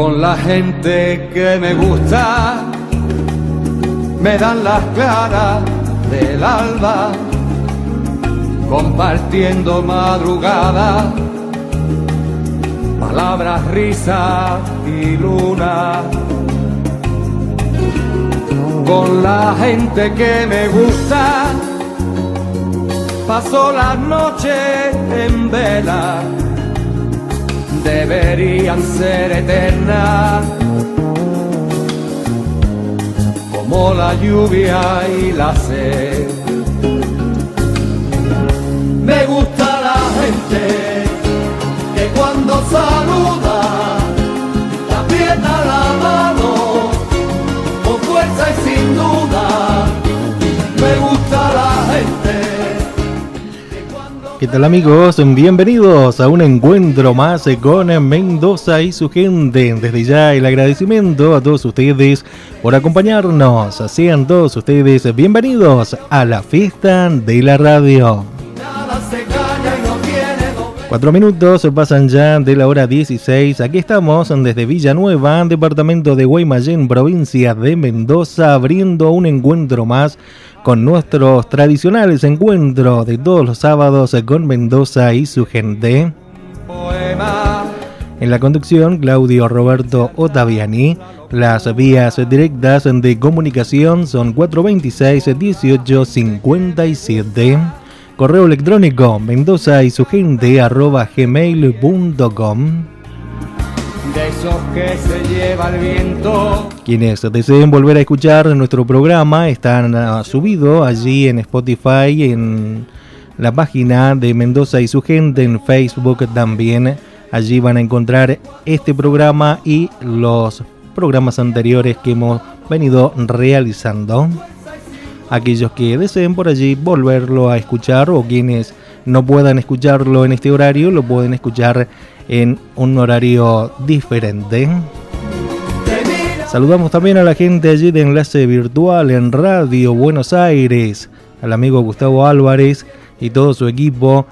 Con la gente que me gusta, me dan las claras del alba, compartiendo madrugada, palabras, risas y luna. Con la gente que me gusta, paso las noches en vela deberían ser eternas, como la lluvia y la sed. Me gusta la gente que cuando saluda, aprieta la mano, ¿Qué tal amigos? Bienvenidos a un encuentro más con Mendoza y su gente. Desde ya el agradecimiento a todos ustedes por acompañarnos. Sean todos ustedes bienvenidos a la fiesta de la radio. Cuatro minutos pasan ya de la hora 16. Aquí estamos desde Villanueva, departamento de Guaymallén, provincia de Mendoza, abriendo un encuentro más con nuestros tradicionales encuentros de todos los sábados con Mendoza y su gente. En la conducción, Claudio Roberto Ottaviani. Las vías directas de comunicación son 426-1857. Correo electrónico mendoza y su gente arroba gmail.com de esos que se lleva el viento. Quienes deseen volver a escuchar nuestro programa están uh, subidos allí en Spotify, en la página de Mendoza y su gente, en Facebook también. Allí van a encontrar este programa y los programas anteriores que hemos venido realizando. Aquellos que deseen por allí volverlo a escuchar o quienes no puedan escucharlo en este horario, lo pueden escuchar en un horario diferente. Saludamos también a la gente allí de Enlace Virtual en Radio Buenos Aires, al amigo Gustavo Álvarez y todo su equipo.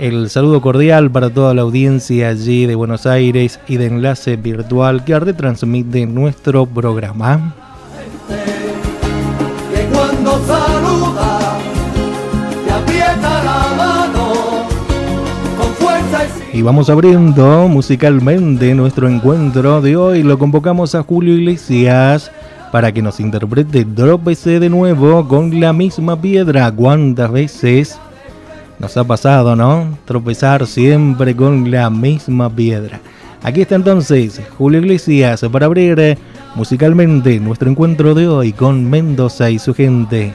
El saludo cordial para toda la audiencia allí de Buenos Aires y de Enlace Virtual que retransmite nuestro programa. Y vamos abriendo musicalmente nuestro encuentro de hoy. Lo convocamos a Julio Iglesias para que nos interprete Tropece de nuevo con la misma piedra. ¿Cuántas veces nos ha pasado, no? Tropezar siempre con la misma piedra. Aquí está entonces Julio Iglesias para abrir musicalmente nuestro encuentro de hoy con Mendoza y su gente.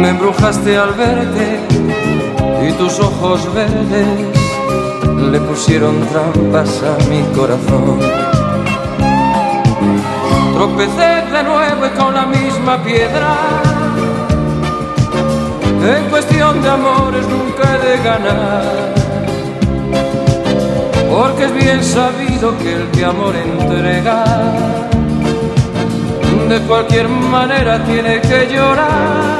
me embrujaste al verte y tus ojos verdes le pusieron trampas a mi corazón. Tropecé de nuevo y con la misma piedra. En cuestión de amores nunca he de ganar. porque es bien sabido que el que amor entrega de cualquier manera tiene que llorar.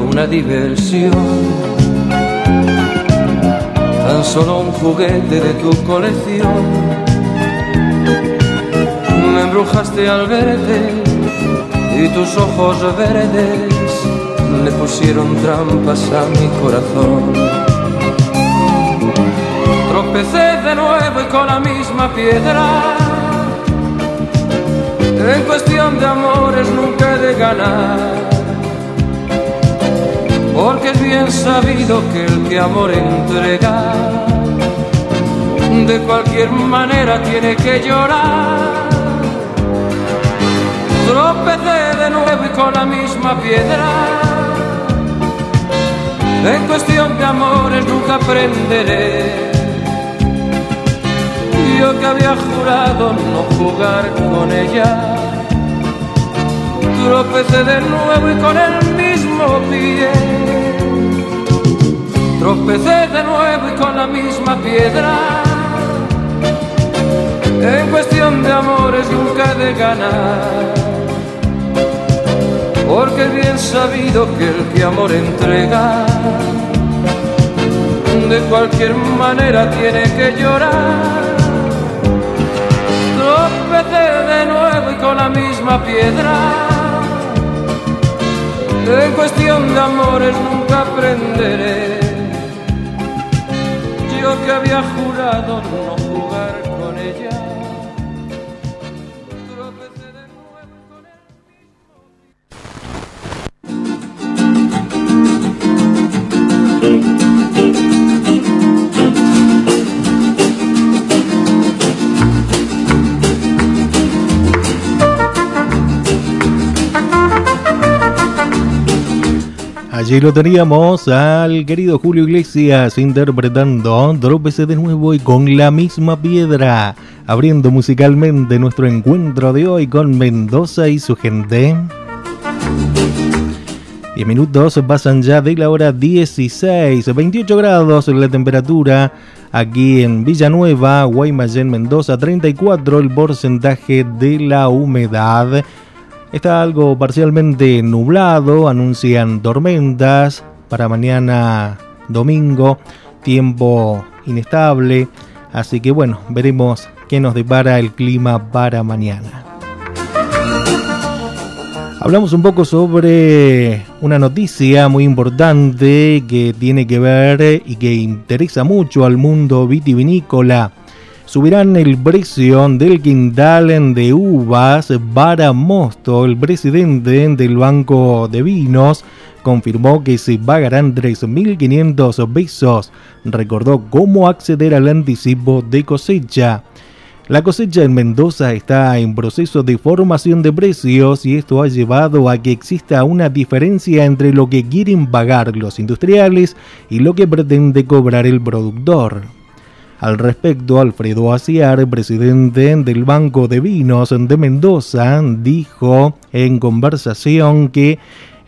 una diversión. Tan solo un juguete de tu colección. Me embrujaste al verte y tus ojos verdes le pusieron trampas a mi corazón. Tropecé de nuevo y con la misma piedra. En cuestión de amores nunca he de ganar porque es bien sabido que el que amor entrega de cualquier manera tiene que llorar. Tropecé de nuevo y con la misma piedra. En cuestión de amores nunca aprenderé. Yo que había jurado no jugar con ella. Tropecé de nuevo y con el Tropecé de nuevo y con la misma piedra. En cuestión de amores nunca de ganar. Porque es bien sabido que el que amor entrega, de cualquier manera tiene que llorar. Tropecé de nuevo y con la misma piedra. En cuestión de amores nunca aprenderé. Que había jurado no Allí lo teníamos al querido Julio Iglesias interpretando Trópese de nuevo y con la misma piedra, abriendo musicalmente nuestro encuentro de hoy con Mendoza y su gente. Y minutos pasan ya de la hora 16, 28 grados la temperatura aquí en Villanueva, Guaymallén, Mendoza, 34 el porcentaje de la humedad. Está algo parcialmente nublado, anuncian tormentas. Para mañana domingo, tiempo inestable, así que bueno, veremos qué nos depara el clima para mañana. Hablamos un poco sobre una noticia muy importante que tiene que ver y que interesa mucho al mundo vitivinícola subirán el precio del quintal de uvas para Mosto. El presidente del Banco de Vinos confirmó que se pagarán 3.500 pesos. Recordó cómo acceder al anticipo de cosecha. La cosecha en Mendoza está en proceso de formación de precios y esto ha llevado a que exista una diferencia entre lo que quieren pagar los industriales y lo que pretende cobrar el productor. Al respecto, Alfredo Aciar, presidente del Banco de Vinos de Mendoza, dijo en conversación que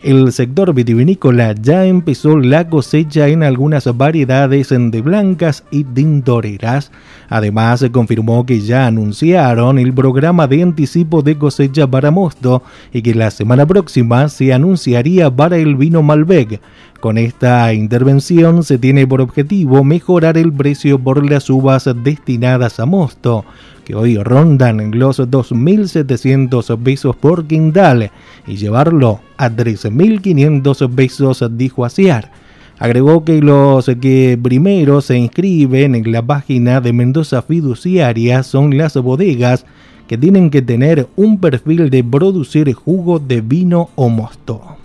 el sector vitivinícola ya empezó la cosecha en algunas variedades de blancas y tintoreras. Además, se confirmó que ya anunciaron el programa de anticipo de cosecha para mosto y que la semana próxima se anunciaría para el vino Malbec. Con esta intervención se tiene por objetivo mejorar el precio por las uvas destinadas a mosto que hoy rondan los 2.700 pesos por quintal y llevarlo a 13.500 pesos, dijo Aciar. Agregó que los que primero se inscriben en la página de Mendoza Fiduciaria son las bodegas que tienen que tener un perfil de producir jugo de vino o mosto.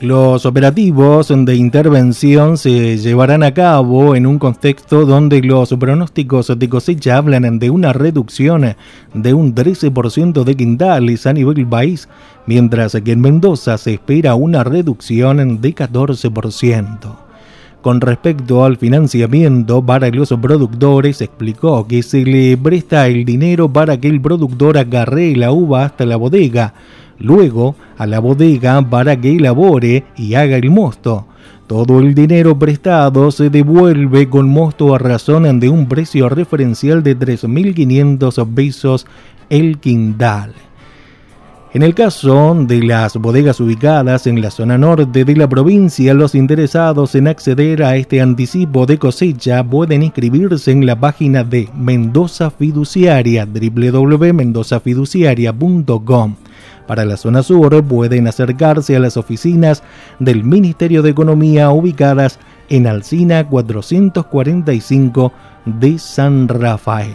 Los operativos de intervención se llevarán a cabo en un contexto donde los pronósticos de cosecha hablan de una reducción de un 13% de quintales a nivel país, mientras que en Mendoza se espera una reducción de 14%. Con respecto al financiamiento para los productores, explicó que se le presta el dinero para que el productor agarre la uva hasta la bodega, luego a la bodega para que elabore y haga el mosto. Todo el dinero prestado se devuelve con mosto a razón de un precio referencial de 3.500 pesos el quintal. En el caso de las bodegas ubicadas en la zona norte de la provincia, los interesados en acceder a este anticipo de cosecha pueden inscribirse en la página de Mendoza Fiduciaria www.mendozafiduciaria.com. Para la zona sur pueden acercarse a las oficinas del Ministerio de Economía ubicadas en Alcina 445 de San Rafael.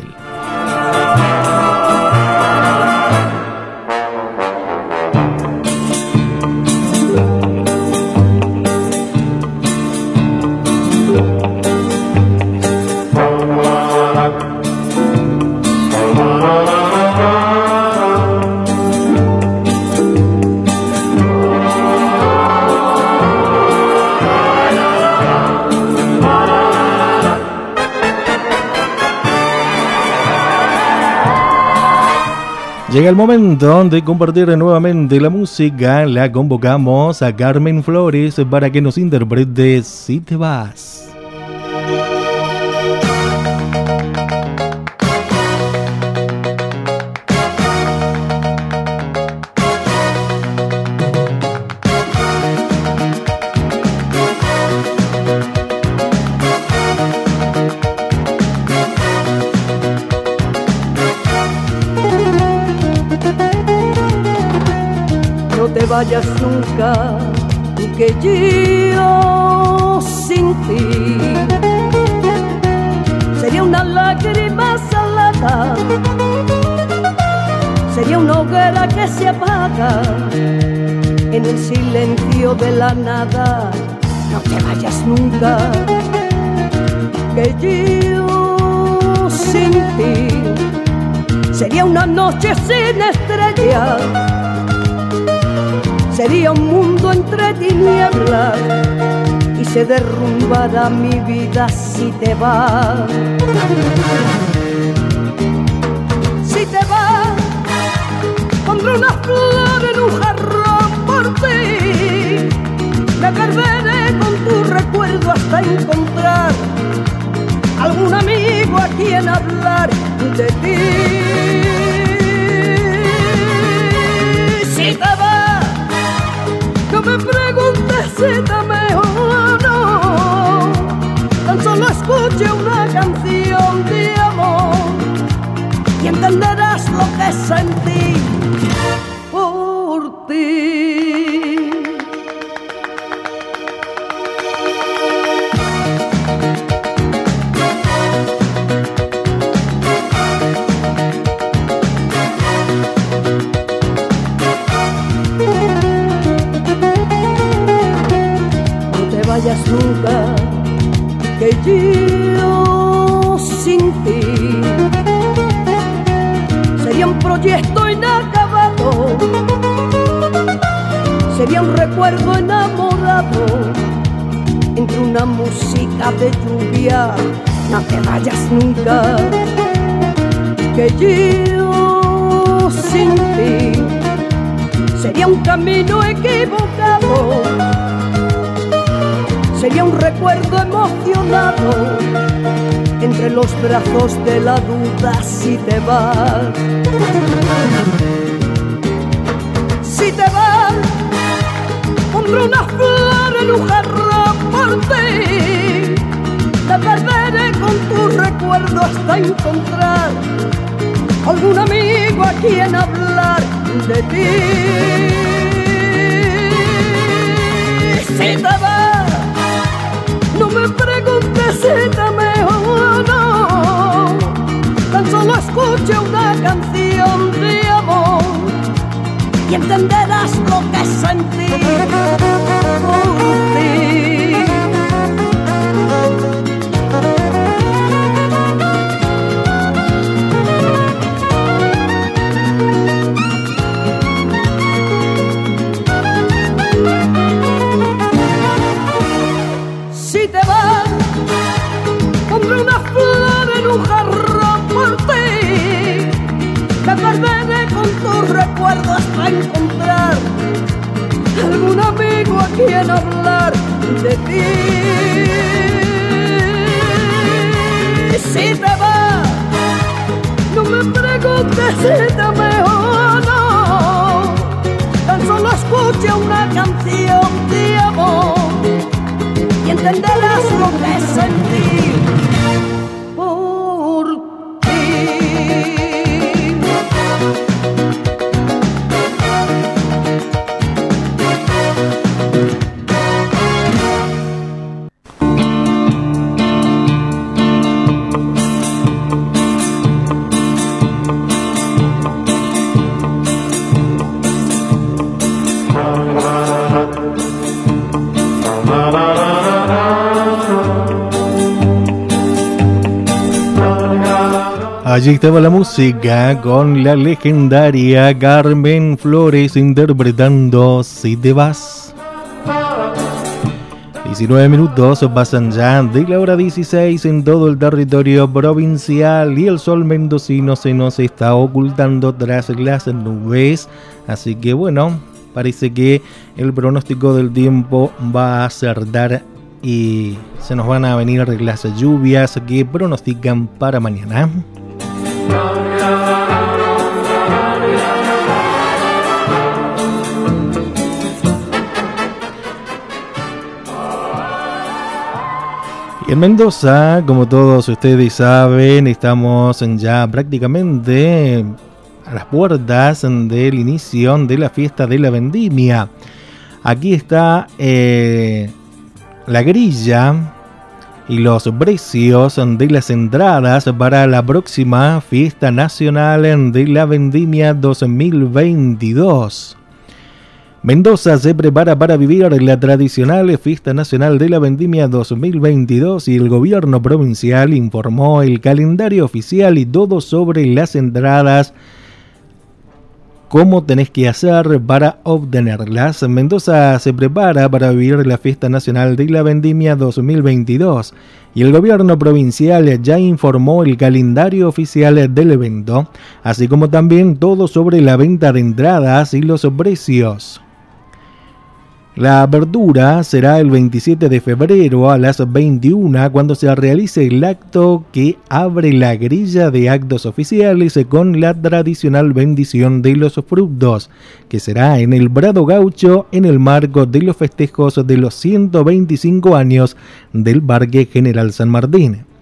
Llega el momento de compartir nuevamente la música. La convocamos a Carmen Flores para que nos interprete Si te vas. Vayas nunca, que yo sin ti sería una lágrima salada, sería una hoguera que se apaga en el silencio de la nada. No te vayas nunca, que yo sin ti sería una noche sin estrellas sería un mundo entre tinieblas y se derrumbará mi vida si te vas. Si te vas, pondré una flor en un jarrón por ti. Me perderé con tu recuerdo hasta encontrar algún amigo a quien hablar de ti. Entenderás recuerdo enamorado entre una música de lluvia. No te vayas nunca, que yo sin ti sería un camino equivocado sería un recuerdo emocionado entre los brazos de la duda si te vas. Una flor en un jarro por ti. Te perderé con tu recuerdo hasta encontrar hablar de ti. Si te vas, no me preguntes si te mejor no. Tan solo escuche una canción y entenderás lo que sentí por ti. Quien hablar de ti. Si te vas, no me preguntes si te mejor no. Tan solo escucha una canción de amor y entenderás lo que sentí. Estaba la música con la legendaria Carmen Flores interpretando Si te vas. 19 minutos pasan ya de la hora 16 en todo el territorio provincial y el sol mendocino se nos está ocultando tras las nubes. Así que bueno, parece que el pronóstico del tiempo va a acertar y se nos van a venir las lluvias que pronostican para mañana. En Mendoza, como todos ustedes saben, estamos ya prácticamente a las puertas del inicio de la fiesta de la vendimia. Aquí está eh, la grilla y los precios de las entradas para la próxima fiesta nacional de la vendimia 2022. Mendoza se prepara para vivir la tradicional fiesta nacional de la vendimia 2022 y el gobierno provincial informó el calendario oficial y todo sobre las entradas cómo tenés que hacer para obtenerlas. Mendoza se prepara para vivir la fiesta nacional de la vendimia 2022 y el gobierno provincial ya informó el calendario oficial del evento, así como también todo sobre la venta de entradas y los precios. La apertura será el 27 de febrero a las 21 cuando se realice el acto que abre la grilla de actos oficiales con la tradicional bendición de los frutos, que será en el Brado Gaucho en el marco de los festejos de los 125 años del Parque General San Martín.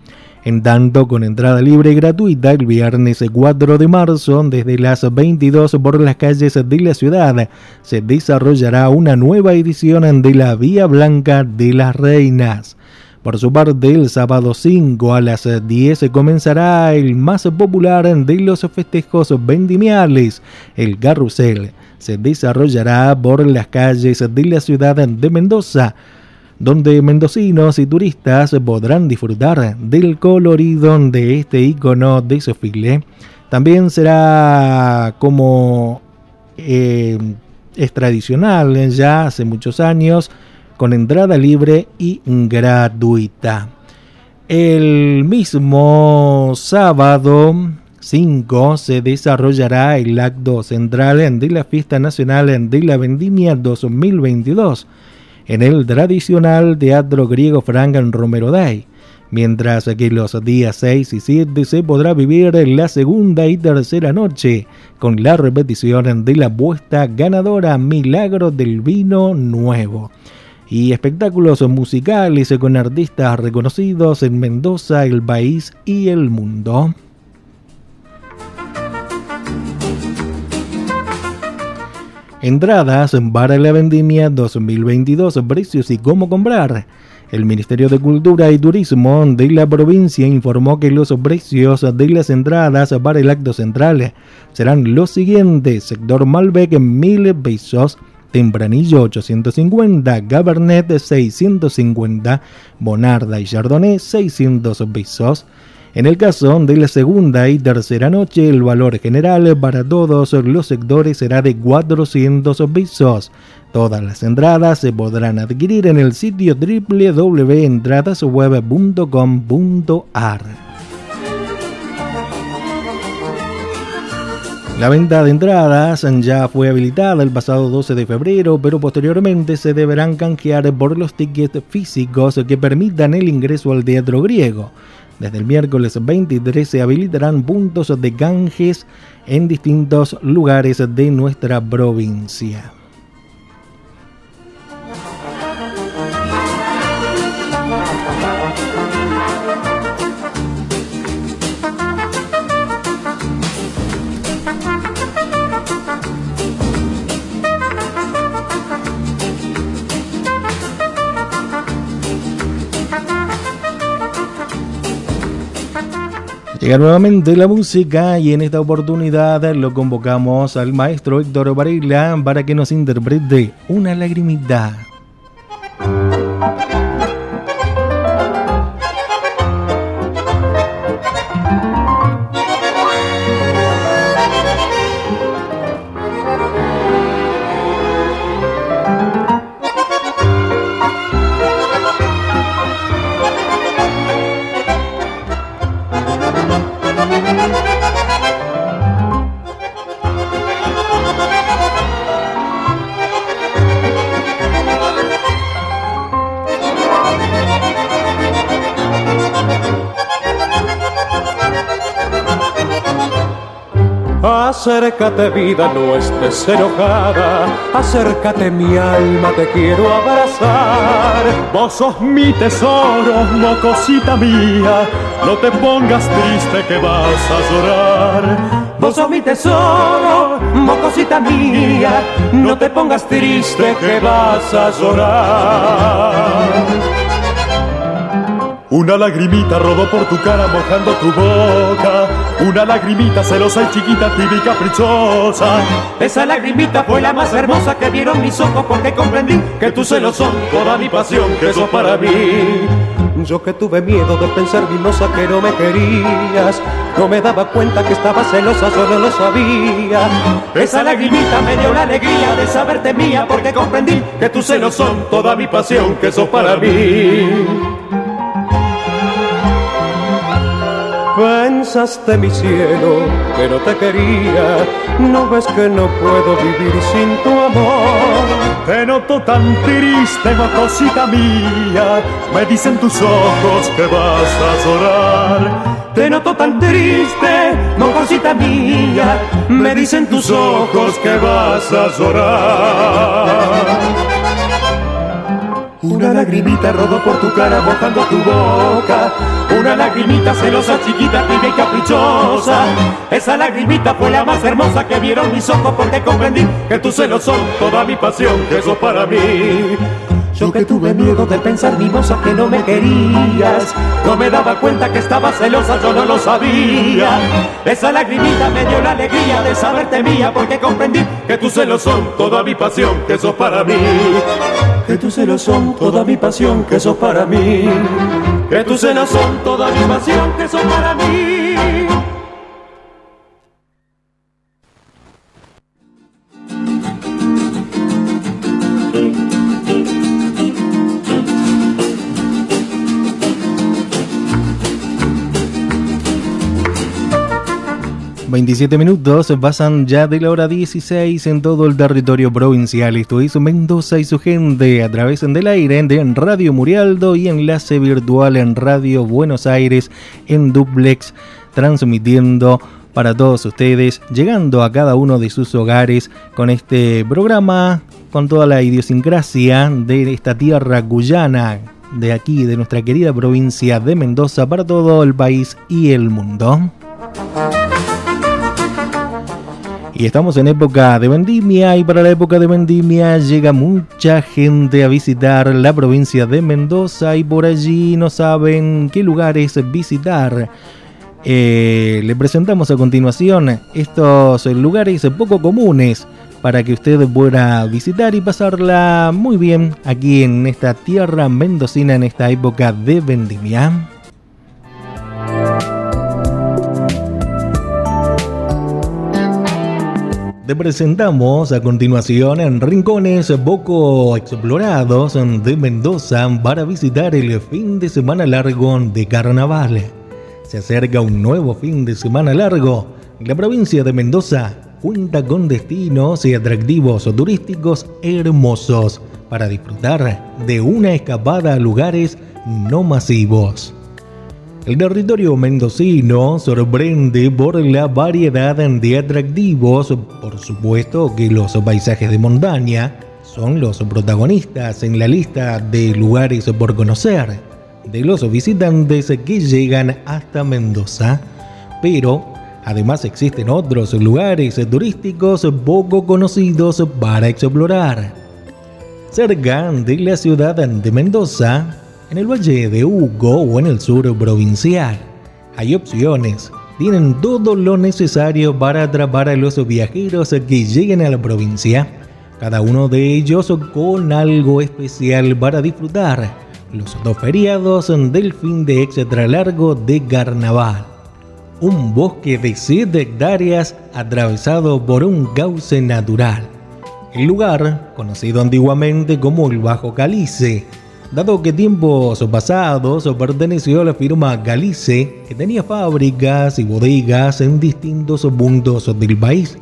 En tanto, con entrada libre y gratuita el viernes 4 de marzo, desde las 22 por las calles de la ciudad, se desarrollará una nueva edición de la Vía Blanca de las Reinas. Por su parte, el sábado 5 a las 10 comenzará el más popular de los festejos vendimiales, el carrusel. Se desarrollará por las calles de la ciudad de Mendoza donde mendocinos y turistas podrán disfrutar del colorido de este icono de Sofile. También será como eh, es tradicional ya hace muchos años, con entrada libre y gratuita. El mismo sábado 5 se desarrollará el acto central de la Fiesta Nacional de la Vendimia 2022 en el tradicional Teatro Griego Frank Romero Day, mientras que los días 6 y 7 se podrá vivir la segunda y tercera noche con la repetición de la apuesta ganadora Milagro del Vino Nuevo y espectáculos musicales con artistas reconocidos en Mendoza, el país y el mundo. Entradas para la vendimia 2022, precios y cómo comprar. El Ministerio de Cultura y Turismo de la provincia informó que los precios de las entradas para el acto central serán los siguientes. Sector Malbec 1000 pesos, Tempranillo 850, Gabernet 650, Bonarda y Chardonnay 600 pesos. En el caso de la segunda y tercera noche, el valor general para todos los sectores será de 400 pesos. Todas las entradas se podrán adquirir en el sitio www.entradasweb.com.ar. La venta de entradas ya fue habilitada el pasado 12 de febrero, pero posteriormente se deberán canjear por los tickets físicos que permitan el ingreso al teatro griego. Desde el miércoles 23 se habilitarán puntos de canjes en distintos lugares de nuestra provincia. Llega nuevamente la música y en esta oportunidad lo convocamos al maestro Héctor Varela para que nos interprete una lagrimita. Acércate vida, no estés enojada, acércate mi alma, te quiero abrazar. Vos sos mi tesoro, mocosita mía, no te pongas triste que vas a llorar. Vos sos mi tesoro, mocosita mía, no te pongas triste que vas a llorar. Una lagrimita rodó por tu cara mojando tu boca. Una lagrimita celosa y chiquita, tibia y caprichosa. Esa lagrimita fue la más hermosa que vieron mis ojos porque comprendí que tus celos son toda mi pasión, que sos para mí. Yo que tuve miedo de pensar, mimosa, que no me querías. No me daba cuenta que estaba celosa, yo no lo sabía. Esa lagrimita me dio la alegría de saberte mía porque comprendí que tus celos son toda mi pasión, que sos para mí. Pensaste mi cielo que no te quería, no ves que no puedo vivir sin tu amor. Te noto tan triste, mocosita mía, me dicen tus ojos que vas a llorar. Te noto tan triste, mocosita mía, me dicen tus ojos que vas a llorar. Una lagrimita rodó por tu cara mojando tu boca. Una lagrimita celosa, chiquita, tibia y caprichosa. Esa lagrimita fue la más hermosa que vieron mis ojos porque comprendí que tus celos son toda mi pasión, que eso para mí. Yo que tuve miedo de pensar, mimosa, que no me querías. No me daba cuenta que estaba celosa, yo no lo sabía. Esa lagrimita me dio la alegría de saberte mía, porque comprendí que tus celos son toda mi pasión, que sos para mí. Que tus celos son toda mi pasión, que sos para mí. Que tus celos son toda mi pasión, que sos para mí. 27 minutos pasan ya de la hora 16 en todo el territorio provincial. Esto es Mendoza y su gente a través del aire de Radio Murialdo y enlace virtual en Radio Buenos Aires en duplex, transmitiendo para todos ustedes, llegando a cada uno de sus hogares con este programa, con toda la idiosincrasia de esta tierra guyana, de aquí, de nuestra querida provincia de Mendoza, para todo el país y el mundo. Y estamos en época de vendimia y para la época de vendimia llega mucha gente a visitar la provincia de Mendoza y por allí no saben qué lugares visitar. Eh, le presentamos a continuación estos lugares poco comunes para que usted pueda visitar y pasarla muy bien aquí en esta tierra mendocina en esta época de vendimia. Te presentamos a continuación en rincones poco explorados de Mendoza para visitar el fin de semana largo de Carnaval. Se acerca un nuevo fin de semana largo. La provincia de Mendoza cuenta con destinos y atractivos turísticos hermosos para disfrutar de una escapada a lugares no masivos. El territorio mendocino sorprende por la variedad de atractivos, por supuesto que los paisajes de montaña son los protagonistas en la lista de lugares por conocer de los visitantes que llegan hasta Mendoza, pero además existen otros lugares turísticos poco conocidos para explorar. Cerca de la ciudad de Mendoza en el Valle de Hugo o en el sur provincial. Hay opciones. Tienen todo lo necesario para atrapar a los viajeros que lleguen a la provincia. Cada uno de ellos con algo especial para disfrutar. Los dos feriados del fin de extra largo de carnaval. Un bosque de 7 hectáreas atravesado por un cauce natural. El lugar, conocido antiguamente como el Bajo Calice, dado que tiempos pasados perteneció a la firma Galice, que tenía fábricas y bodegas en distintos puntos del país.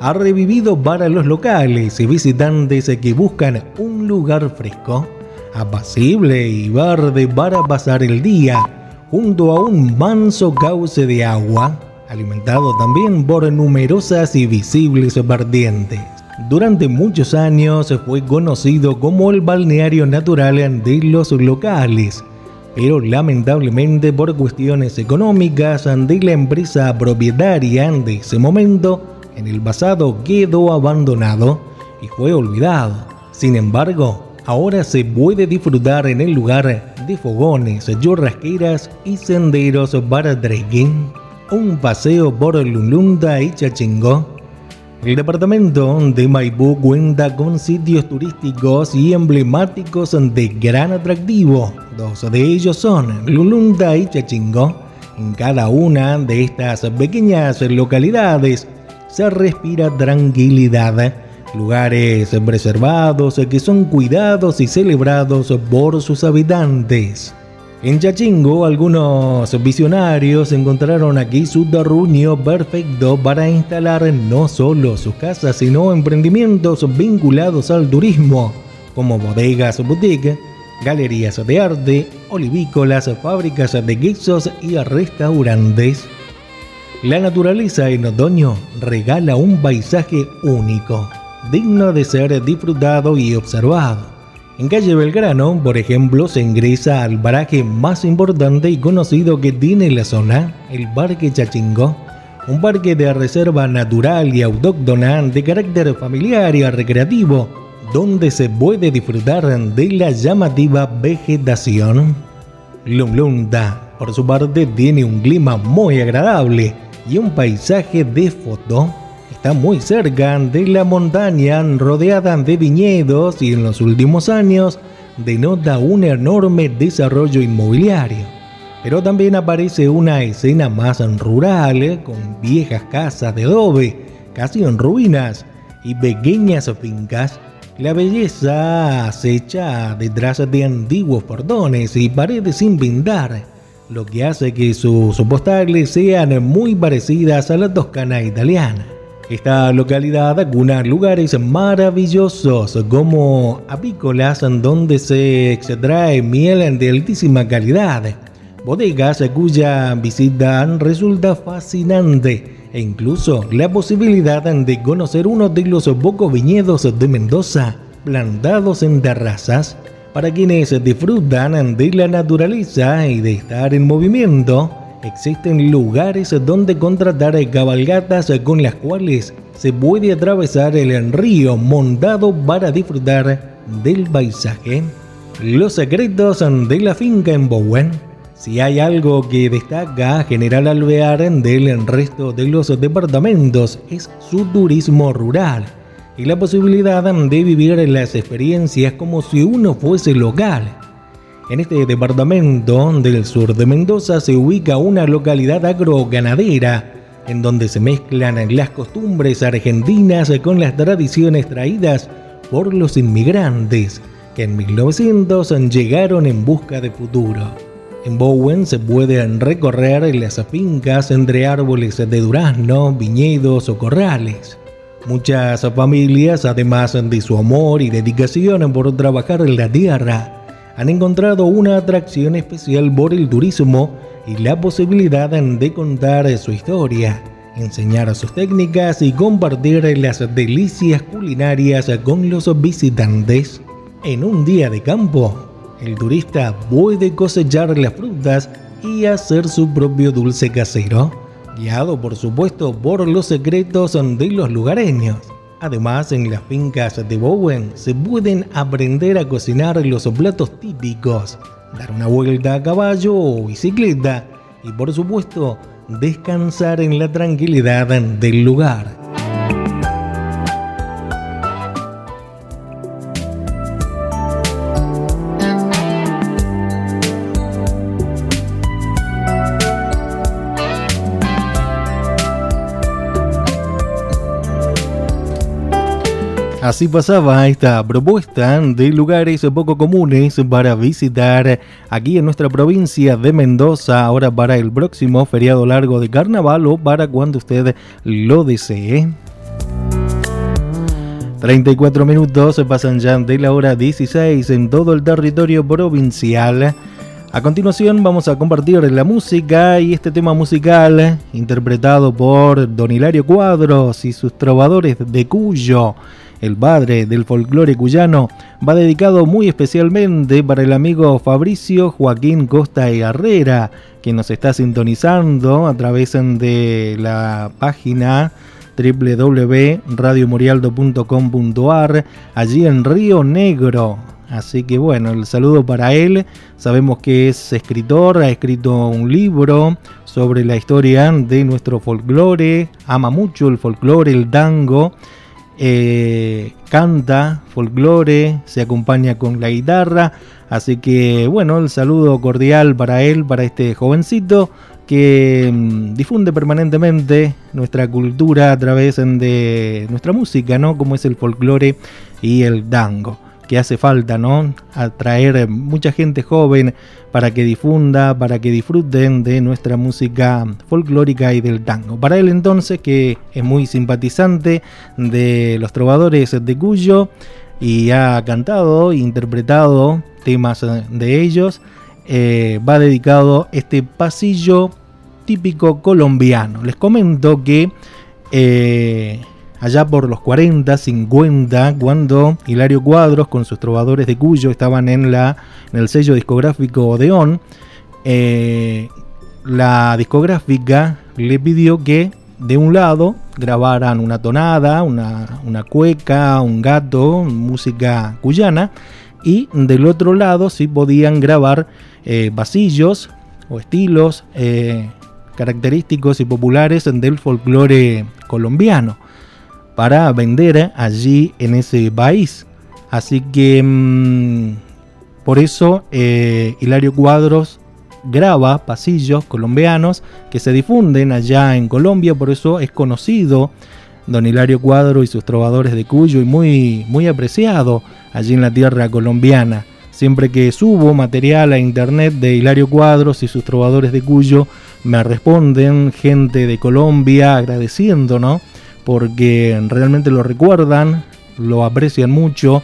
Ha revivido para los locales y visitantes que buscan un lugar fresco, apacible y verde para pasar el día, junto a un manso cauce de agua, alimentado también por numerosas y visibles vertientes. Durante muchos años fue conocido como el balneario natural de los locales, pero lamentablemente por cuestiones económicas de la empresa propietaria de ese momento, en el pasado quedó abandonado y fue olvidado. Sin embargo, ahora se puede disfrutar en el lugar de fogones, churrasqueras y senderos para trekking, un paseo por Lulunda y Chachingó el departamento de Maipú cuenta con sitios turísticos y emblemáticos de gran atractivo. Dos de ellos son Lulunda y Chachingo. En cada una de estas pequeñas localidades se respira tranquilidad. Lugares preservados que son cuidados y celebrados por sus habitantes. En Chachingo, algunos visionarios encontraron aquí su terruño perfecto para instalar no solo sus casas, sino emprendimientos vinculados al turismo, como bodegas boutique, galerías de arte, olivícolas, fábricas de guisos y restaurantes. La naturaleza en otoño regala un paisaje único, digno de ser disfrutado y observado. En calle Belgrano, por ejemplo, se ingresa al paraje más importante y conocido que tiene la zona, el Parque Chachingó, un parque de reserva natural y autóctona de carácter familiar y recreativo, donde se puede disfrutar de la llamativa vegetación. Lumlunda, por su parte, tiene un clima muy agradable y un paisaje de foto está muy cerca de la montaña rodeada de viñedos y en los últimos años denota un enorme desarrollo inmobiliario. Pero también aparece una escena más rural con viejas casas de adobe, casi en ruinas, y pequeñas fincas. La belleza acecha detrás de antiguos portones y paredes sin pintar, lo que hace que sus postales sean muy parecidas a la toscana italiana. Esta localidad acuna lugares maravillosos como apícolas donde se extrae miel de altísima calidad, bodegas cuya visita resulta fascinante e incluso la posibilidad de conocer uno de los pocos viñedos de Mendoza plantados en terrazas para quienes disfrutan de la naturaleza y de estar en movimiento existen lugares donde contratar cabalgatas con las cuales se puede atravesar el río Mondado para disfrutar del paisaje. Los secretos de la finca en Bowen. Si hay algo que destaca General Alvear del resto de los departamentos es su turismo rural y la posibilidad de vivir las experiencias como si uno fuese local. En este departamento del sur de Mendoza se ubica una localidad agroganadera en donde se mezclan las costumbres argentinas con las tradiciones traídas por los inmigrantes que en 1900 llegaron en busca de futuro. En Bowen se pueden recorrer las fincas entre árboles de durazno, viñedos o corrales. Muchas familias, además de su amor y dedicación por trabajar en la tierra, han encontrado una atracción especial por el turismo y la posibilidad de contar su historia, enseñar sus técnicas y compartir las delicias culinarias con los visitantes. En un día de campo, el turista puede cosechar las frutas y hacer su propio dulce casero guiado por supuesto por los secretos de los lugareños. Además, en las fincas de Bowen se pueden aprender a cocinar los platos típicos, dar una vuelta a caballo o bicicleta y por supuesto descansar en la tranquilidad del lugar. Así pasaba esta propuesta de lugares poco comunes para visitar aquí en nuestra provincia de Mendoza, ahora para el próximo feriado largo de carnaval o para cuando usted lo desee. 34 minutos se pasan ya de la hora 16 en todo el territorio provincial. A continuación vamos a compartir la música y este tema musical interpretado por Don Hilario Cuadros y sus trovadores de Cuyo el padre del folclore cuyano, va dedicado muy especialmente para el amigo Fabricio Joaquín Costa Herrera, que nos está sintonizando a través de la página www.radiomorialdo.com.ar allí en Río Negro. Así que bueno, el saludo para él. Sabemos que es escritor, ha escrito un libro sobre la historia de nuestro folclore, ama mucho el folclore, el tango eh, canta folclore, se acompaña con la guitarra, así que bueno, el saludo cordial para él, para este jovencito que mm, difunde permanentemente nuestra cultura a través de nuestra música, ¿no? Como es el folclore y el tango que hace falta, ¿no? Atraer mucha gente joven para que difunda, para que disfruten de nuestra música folclórica y del tango. Para él entonces, que es muy simpatizante de los trovadores de Cuyo y ha cantado e interpretado temas de ellos, eh, va dedicado este pasillo típico colombiano. Les comento que eh, allá por los 40, 50, cuando Hilario Cuadros con sus trovadores de Cuyo estaban en, la, en el sello discográfico Odeón, eh, la discográfica le pidió que de un lado grabaran una tonada, una, una cueca, un gato, música cuyana, y del otro lado sí podían grabar eh, vasillos o estilos eh, característicos y populares del folclore colombiano para vender allí en ese país. Así que mm, por eso eh, Hilario Cuadros graba pasillos colombianos que se difunden allá en Colombia, por eso es conocido don Hilario Cuadro y sus trovadores de Cuyo y muy, muy apreciado allí en la tierra colombiana. Siempre que subo material a internet de Hilario Cuadros y sus trovadores de Cuyo, me responden gente de Colombia agradeciendo, ¿no? Porque realmente lo recuerdan, lo aprecian mucho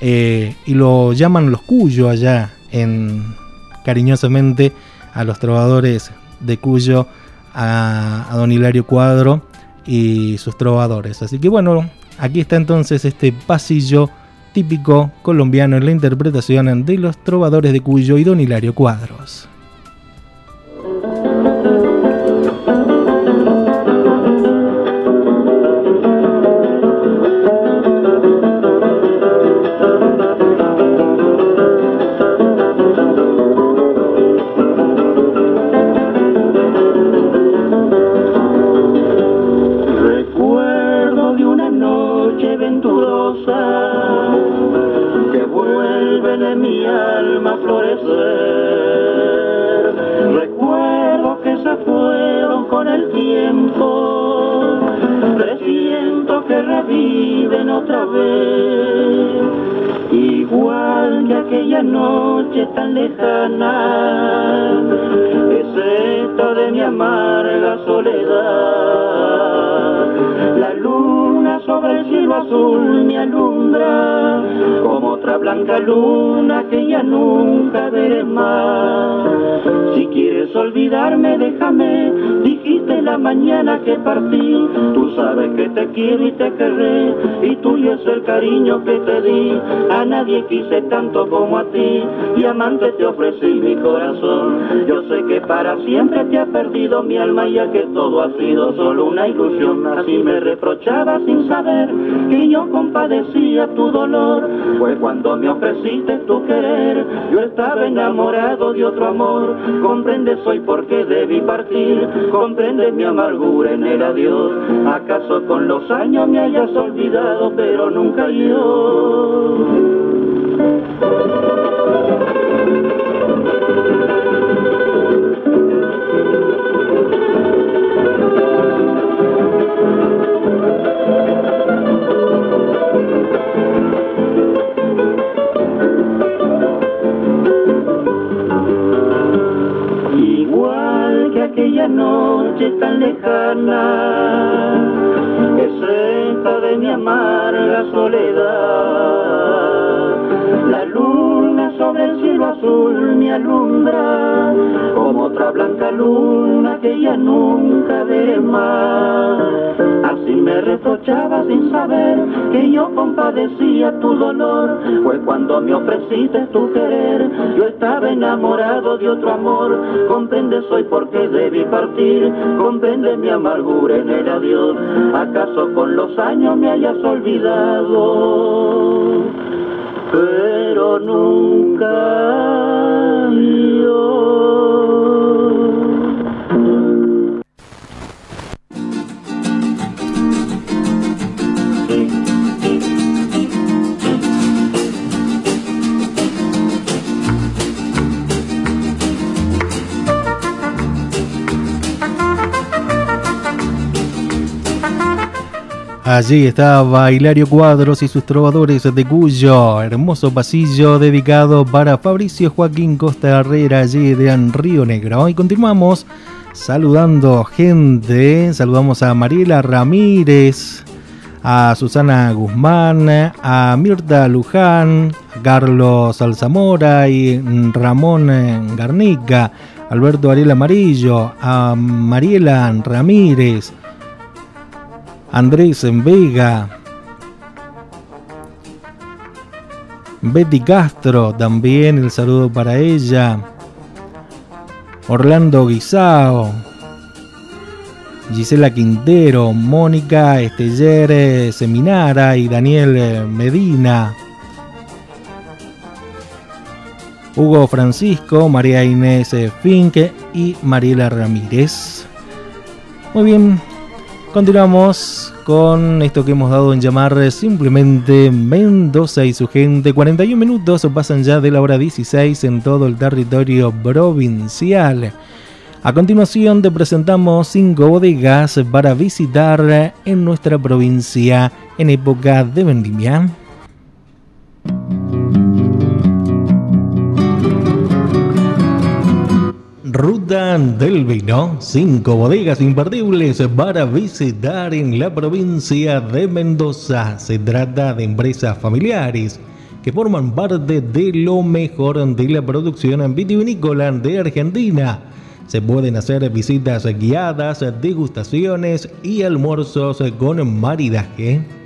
eh, y lo llaman los Cuyo allá en cariñosamente a los trovadores de Cuyo, a, a don Hilario Cuadro y sus trovadores. Así que bueno, aquí está entonces este pasillo típico colombiano en la interpretación de los trovadores de Cuyo y don Hilario Cuadros. Vuelve de mi alma florecer. Recuerdo que se fueron con el tiempo, presiento que reviven otra vez. Igual que aquella noche tan lejana, esta de mi amarga soledad. La luna sobre el cielo azul me alumbra como otra blanca luna que ya nunca veré más. Si quieres olvidarme, déjame, dijiste la mañana que partí. Tú sabes que te quiero y te querré, y tuyo es el cariño que te di. A nadie quise tanto como a ti, y amante te ofrecí mi corazón. Yo sé que para siempre te ha perdido mi alma, ya que todo ha sido solo una ilusión. Así me reprochaba sin saber que yo compadecía tu dolor. Fue cuando me ofreciste tu querer, yo estaba enamorado de otro amor. Comprendes hoy por qué debí partir, comprende mi amargura en el adiós. ¿Acaso con los años me hayas olvidado, pero nunca yo? Aquella noche tan lejana, es esta de mi amarga soledad. La luna sobre el cielo azul me alumbra como luna que ya nunca veré más. Así me reprochaba sin saber que yo compadecía tu dolor. Fue cuando me ofreciste tu querer, yo estaba enamorado de otro amor. Comprendes hoy por qué debí partir, comprende mi amargura en el adiós. ¿Acaso con los años me hayas olvidado? Pero nunca yo. Allí estaba Hilario Cuadros y sus trovadores de Cuyo, hermoso pasillo dedicado para Fabricio Joaquín Costa Herrera, allí de Río Negro. Y continuamos saludando gente, saludamos a Mariela Ramírez, a Susana Guzmán, a Mirta Luján, Carlos Alzamora y Ramón Garnica, Alberto Ariel Amarillo, a Mariela Ramírez, Andrés Vega, Betty Castro, también el saludo para ella, Orlando Guisao, Gisela Quintero, Mónica Esteller Seminara y Daniel Medina. Hugo Francisco, María Inés Finque y Mariela Ramírez. Muy bien, Continuamos con esto que hemos dado en llamar simplemente Mendoza y su gente. 41 minutos pasan ya de la hora 16 en todo el territorio provincial. A continuación te presentamos cinco bodegas para visitar en nuestra provincia en época de vendimia. Ruta del Vino, cinco bodegas imperdibles para visitar en la provincia de Mendoza. Se trata de empresas familiares que forman parte de lo mejor de la producción vitivinícola de Argentina. Se pueden hacer visitas guiadas, degustaciones y almuerzos con maridaje.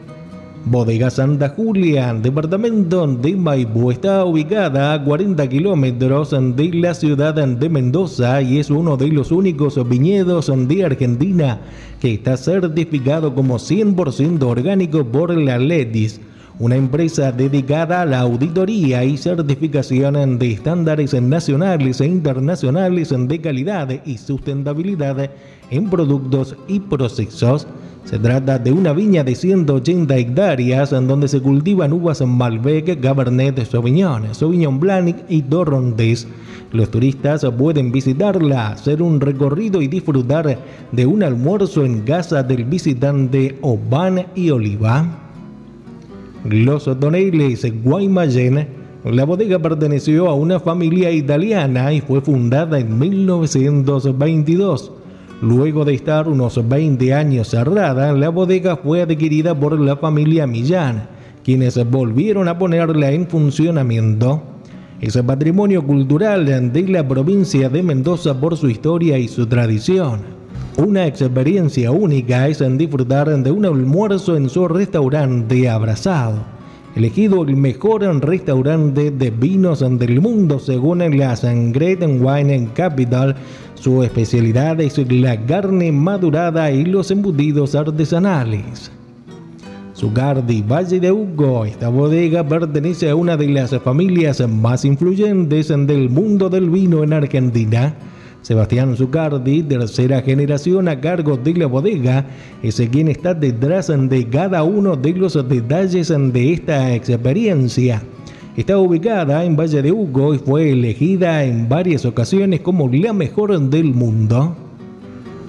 Bodega Santa Julia, departamento de Maipú, está ubicada a 40 kilómetros de la ciudad de Mendoza y es uno de los únicos viñedos de Argentina que está certificado como 100% orgánico por la LEDIS, una empresa dedicada a la auditoría y certificación de estándares nacionales e internacionales de calidad y sustentabilidad en productos y procesos Se trata de una viña de 180 hectáreas en donde se cultivan uvas Malbec, Cabernet Sauvignon, Sauvignon Blanc y Torrontés. Los turistas pueden visitarla, hacer un recorrido y disfrutar de un almuerzo en casa del visitante Oban y Oliva. Los toneles Guaymallén. La bodega perteneció a una familia italiana y fue fundada en 1922. Luego de estar unos 20 años cerrada, la bodega fue adquirida por la familia Millán, quienes volvieron a ponerla en funcionamiento. Es patrimonio cultural de la provincia de Mendoza por su historia y su tradición. Una experiencia única es disfrutar de un almuerzo en su restaurante abrazado, elegido el mejor restaurante de vinos del mundo según la Great Wine Capital su especialidad es la carne madurada y los embutidos artesanales. Zucardi Valle de Hugo, esta bodega pertenece a una de las familias más influyentes del mundo del vino en Argentina. Sebastián Zucardi, tercera generación a cargo de la bodega, es quien está detrás de cada uno de los detalles de esta experiencia. Está ubicada en Valle de Hugo y fue elegida en varias ocasiones como la mejor del mundo.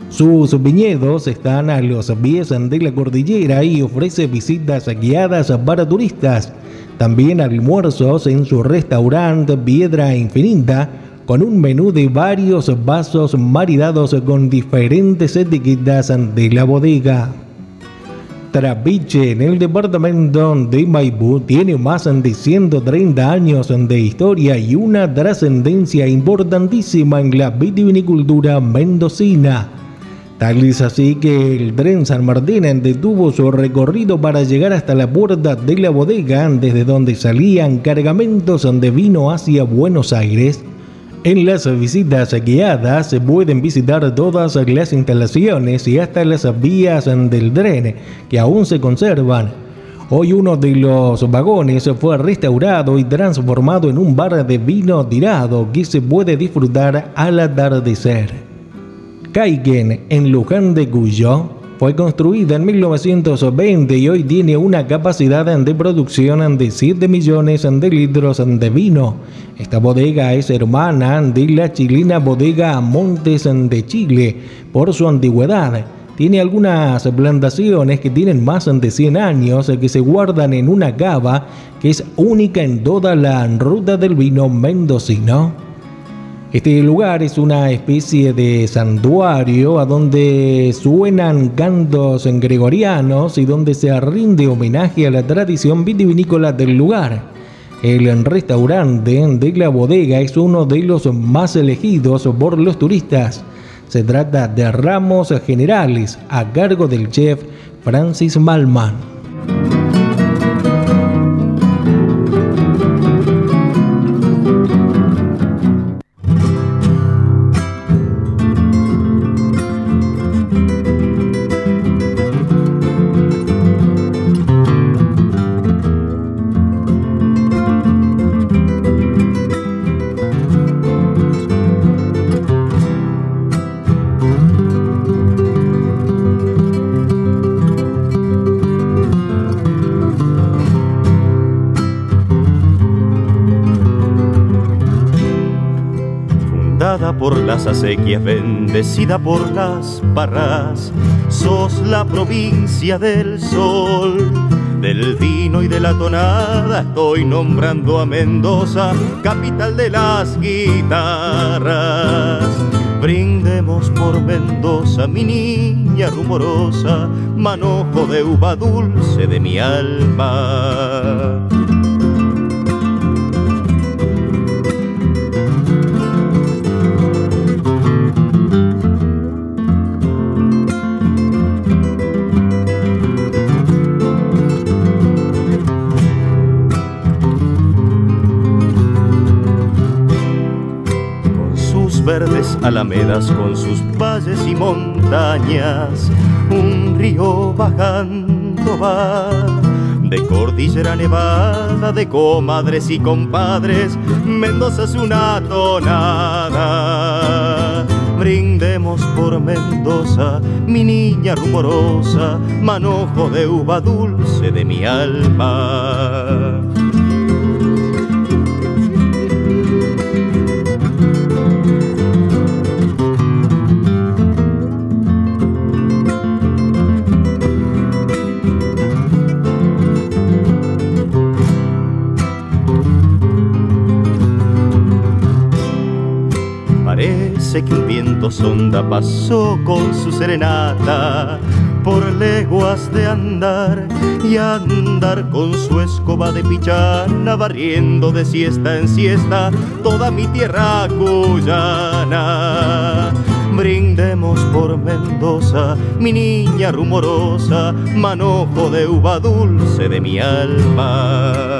Sus viñedos están a los pies de la cordillera y ofrece visitas guiadas para turistas. También almuerzos en su restaurante Piedra Infinita con un menú de varios vasos maridados con diferentes etiquetas de la bodega. Trapiche en el departamento de Maipú tiene más de 130 años de historia y una trascendencia importantísima en la vitivinicultura mendocina. Tal es así que el tren San Martín detuvo su recorrido para llegar hasta la puerta de la bodega desde donde salían cargamentos de vino hacia Buenos Aires. En las visitas guiadas se pueden visitar todas las instalaciones y hasta las vías del tren que aún se conservan. Hoy uno de los vagones fue restaurado y transformado en un bar de vino tirado que se puede disfrutar al atardecer. Caigen en Luján de Cuyo fue construida en 1920 y hoy tiene una capacidad de producción de 7 millones de litros de vino. Esta bodega es hermana de la chilena bodega Montes de Chile por su antigüedad. Tiene algunas plantaciones que tienen más de 100 años que se guardan en una cava que es única en toda la ruta del vino mendocino. Este lugar es una especie de santuario a donde suenan cantos gregorianos y donde se rinde homenaje a la tradición vitivinícola del lugar. El restaurante de la bodega es uno de los más elegidos por los turistas. Se trata de Ramos Generales a cargo del chef Francis Malman. Acequias, bendecida por las barras, sos la provincia del sol. Del vino y de la tonada estoy nombrando a Mendoza, capital de las guitarras. Brindemos por Mendoza, mi niña rumorosa, manojo de uva dulce de mi alma. Alamedas con sus valles y montañas, un río bajando va. De cordillera nevada, de comadres y compadres, Mendoza es una tonada Brindemos por Mendoza, mi niña rumorosa, manojo de uva dulce de mi alma. Sonda pasó con su serenata por leguas de andar y andar con su escoba de pichana barriendo de siesta en siesta toda mi tierra cuyana. Brindemos por Mendoza, mi niña rumorosa, manojo de uva dulce de mi alma.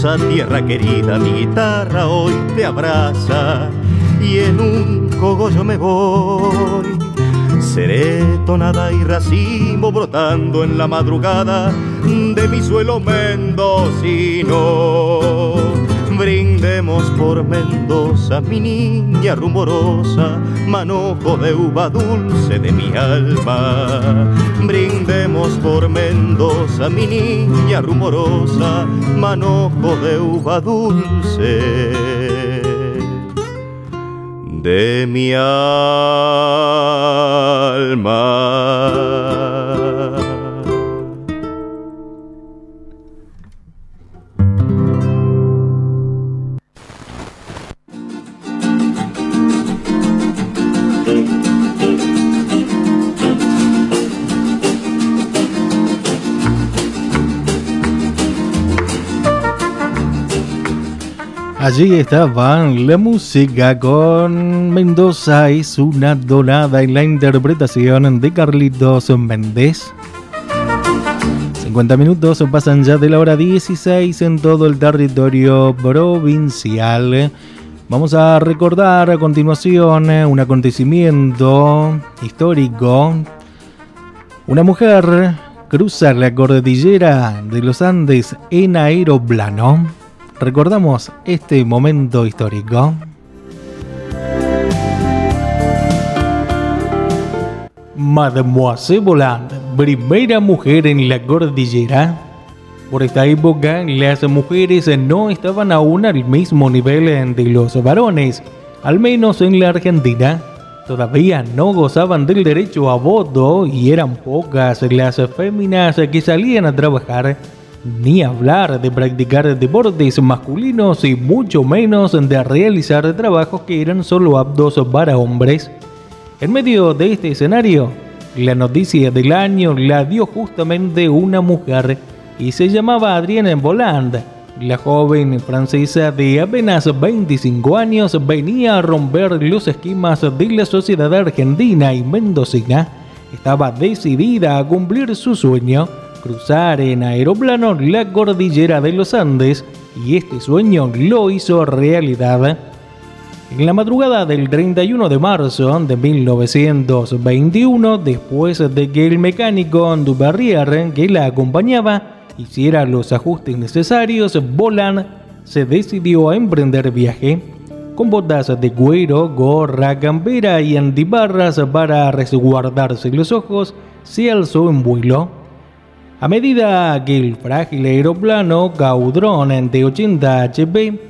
Tierra querida, mi guitarra hoy te abraza y en un cogollo me voy. Seré tonada y racimo brotando en la madrugada de mi suelo mendocino Brindemos por Mendoza, mi niña rumorosa, manojo de uva dulce de mi alma. Brindemos por Mendoza, mi niña rumorosa, manojo de uva dulce de mi alma. Allí estaba la música con Mendoza es una donada en la interpretación de Carlitos Méndez. 50 minutos pasan ya de la hora 16 en todo el territorio provincial. Vamos a recordar a continuación un acontecimiento histórico. Una mujer cruza la cordillera de los Andes en aeroplano recordamos este momento histórico. Mademoiselle Voland, primera mujer en la cordillera. Por esta época, las mujeres no estaban aún al mismo nivel de los varones, al menos en la Argentina. Todavía no gozaban del derecho a voto y eran pocas las féminas que salían a trabajar ni hablar de practicar deportes masculinos y mucho menos de realizar trabajos que eran solo aptos para hombres. En medio de este escenario, la noticia del año la dio justamente una mujer y se llamaba Adrienne Voland. La joven francesa de apenas 25 años venía a romper los esquemas de la sociedad argentina y mendocina. Estaba decidida a cumplir su sueño cruzar en aeroplano la cordillera de los Andes y este sueño lo hizo realidad. En la madrugada del 31 de marzo de 1921, después de que el mecánico Dubarrier que la acompañaba hiciera los ajustes necesarios, Bolan se decidió a emprender viaje. Con botas de cuero, gorra, campera y antibarras para resguardarse los ojos, se alzó en vuelo. A medida que el frágil aeroplano Caudrón de 80 HP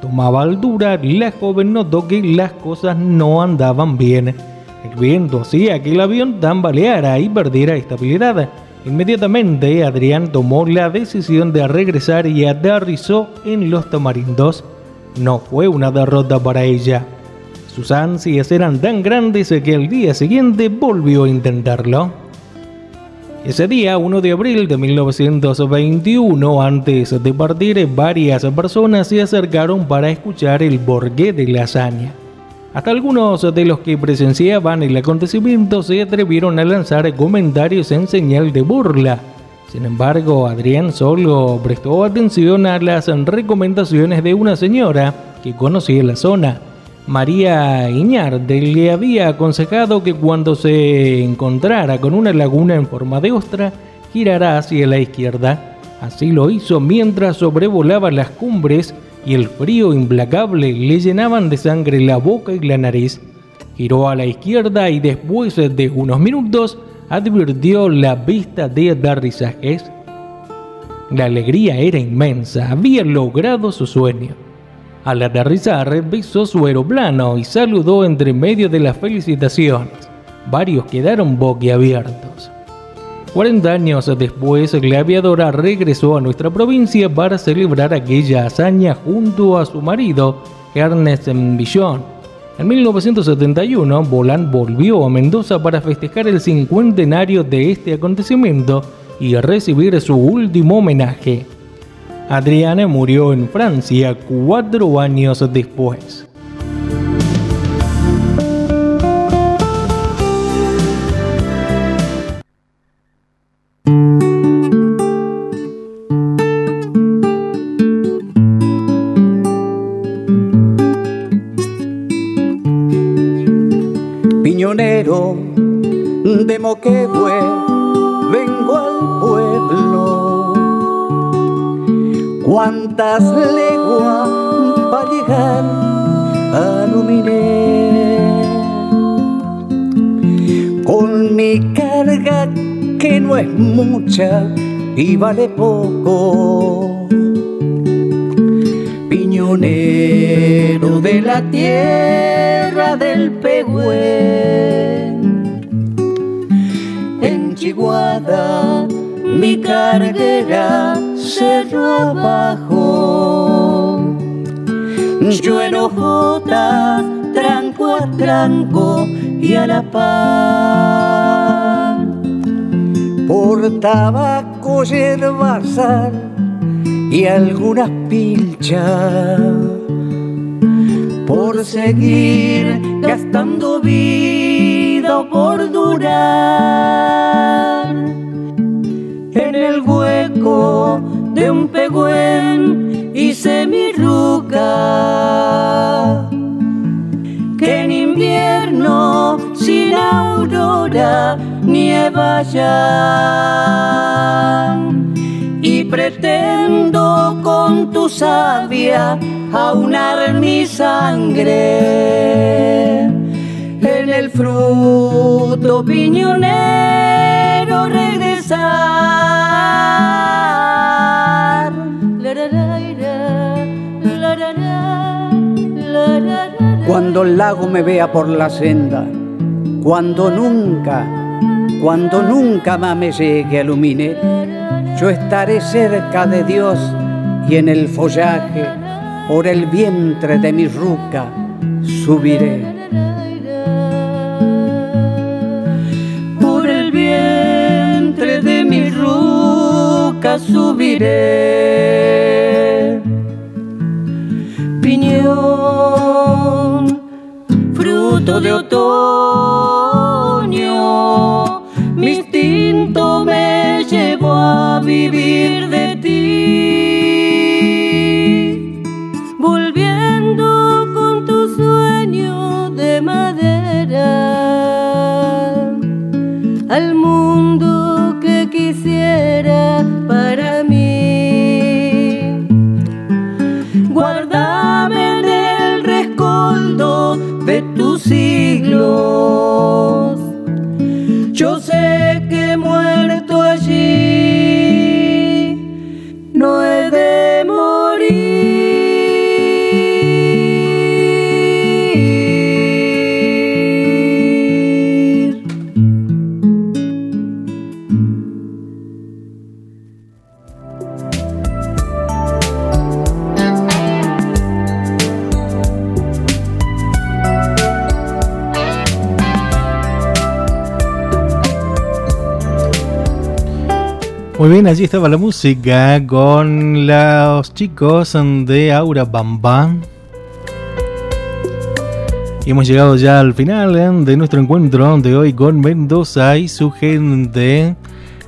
tomaba altura, la joven notó que las cosas no andaban bien. El viento hacía que el avión tambaleara y perdiera estabilidad. Inmediatamente Adrián tomó la decisión de regresar y aterrizó en los tamarindos. No fue una derrota para ella. Sus ansias eran tan grandes que al día siguiente volvió a intentarlo. Ese día, 1 de abril de 1921, antes de partir, varias personas se acercaron para escuchar el porqué de la hazaña. Hasta algunos de los que presenciaban el acontecimiento se atrevieron a lanzar comentarios en señal de burla. Sin embargo, Adrián solo prestó atención a las recomendaciones de una señora que conocía la zona. María Iñarde le había aconsejado que cuando se encontrara con una laguna en forma de ostra, girara hacia la izquierda. Así lo hizo mientras sobrevolaba las cumbres y el frío implacable le llenaban de sangre la boca y la nariz. Giró a la izquierda y después de unos minutos advirtió la vista de aterrizajes. La alegría era inmensa, había logrado su sueño. Al aterrizar, besó su aeroplano y saludó entre medio de las felicitaciones. Varios quedaron boquiabiertos. 40 años después, la aviadora regresó a nuestra provincia para celebrar aquella hazaña junto a su marido, Ernest Billon. En 1971, Bolán volvió a Mendoza para festejar el cincuentenario de este acontecimiento y recibir su último homenaje. Adriana murió en Francia cuatro años después. Y vale poco. Piñonero de la tierra del Pehuen mi carguera cerro abajo. Yo en hojotas, tranco a tranco y a la paz. Por tabaco, y algunas pilchas. Por seguir gastando vida por durar en el hueco de un pegüen hice mi ruca que en invierno sin aurora nieva ya y pretendo con tu savia aunar mi sangre. En el fruto piñonero cuando el lago me vea por la senda, cuando nunca, cuando nunca más me llegue a ilumine, yo estaré cerca de Dios y en el follaje, por el vientre de mi ruca, subiré. Por el vientre de mi ruca subiré. Piñón de otoño, vivir de ti, volviendo con tu sueño de madera al mundo Muy bien, allí estaba la música con los chicos de Aura Bam Y hemos llegado ya al final ¿eh? de nuestro encuentro de hoy con Mendoza y su gente.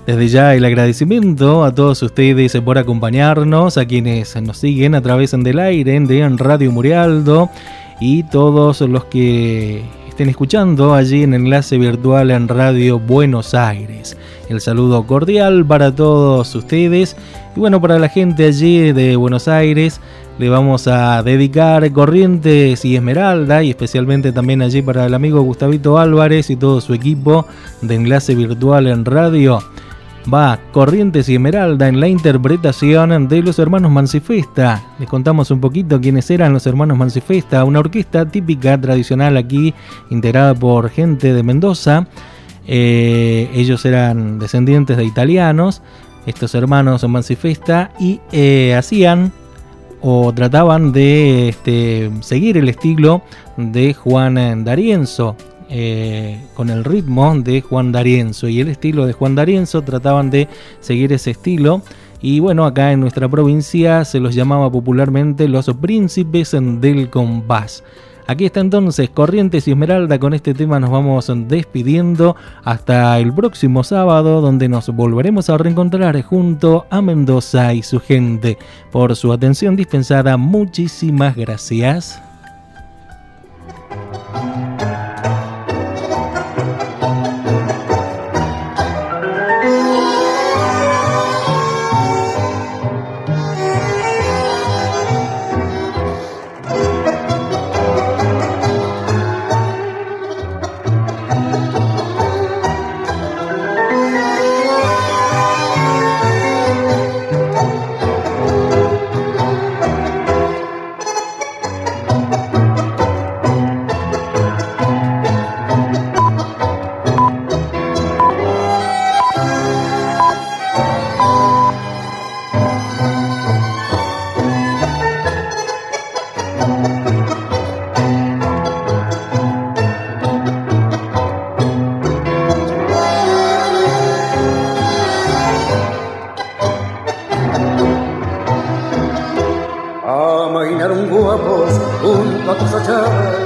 Desde ya el agradecimiento a todos ustedes por acompañarnos, a quienes nos siguen a través del aire de Radio Murialdo y todos los que estén escuchando allí en enlace virtual en Radio Buenos Aires. El saludo cordial para todos ustedes y bueno, para la gente allí de Buenos Aires le vamos a dedicar Corrientes y Esmeralda y especialmente también allí para el amigo Gustavito Álvarez y todo su equipo de enlace virtual en radio. Va Corrientes y Esmeralda en la interpretación de los hermanos Mancifesta. Les contamos un poquito quiénes eran los hermanos Mancifesta, una orquesta típica tradicional aquí, integrada por gente de Mendoza. Eh, ellos eran descendientes de italianos, estos hermanos Mancifesta, y eh, hacían o trataban de este, seguir el estilo de Juan D'Arienzo, eh, con el ritmo de Juan D'Arienzo y el estilo de Juan D'Arienzo trataban de seguir ese estilo y bueno acá en nuestra provincia se los llamaba popularmente los príncipes del compás. Aquí está entonces Corrientes y Esmeralda. Con este tema nos vamos despidiendo hasta el próximo sábado, donde nos volveremos a reencontrar junto a Mendoza y su gente. Por su atención dispensada, muchísimas gracias. junto a tus achadas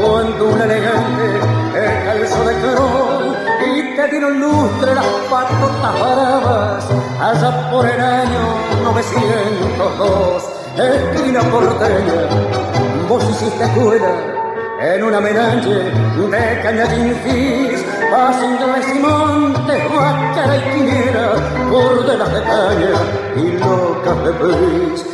cuando un elegante te calzó de crón y te dieron lustre las patotas bravas allá por el año 902 esquina porteña vos hiciste escuela en una menaje de cañadín fis pasando de Simón te guacara y quiniera por de las de caña y locas de pez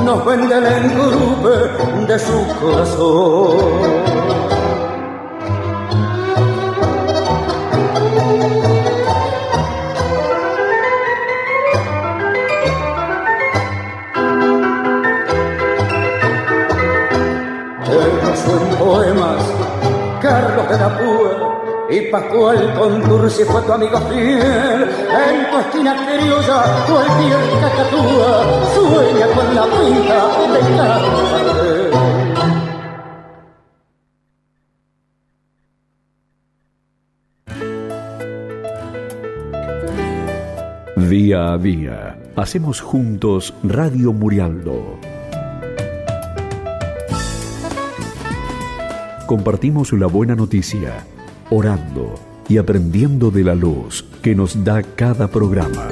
nos vende el engrupe de su corazón. Pascual Contursi fue tu amigo fiel. En tu esquina criolla, cualquier cacatúa sueña con la pinta de Día a día, hacemos juntos Radio Murialdo. Compartimos la buena noticia orando y aprendiendo de la luz que nos da cada programa.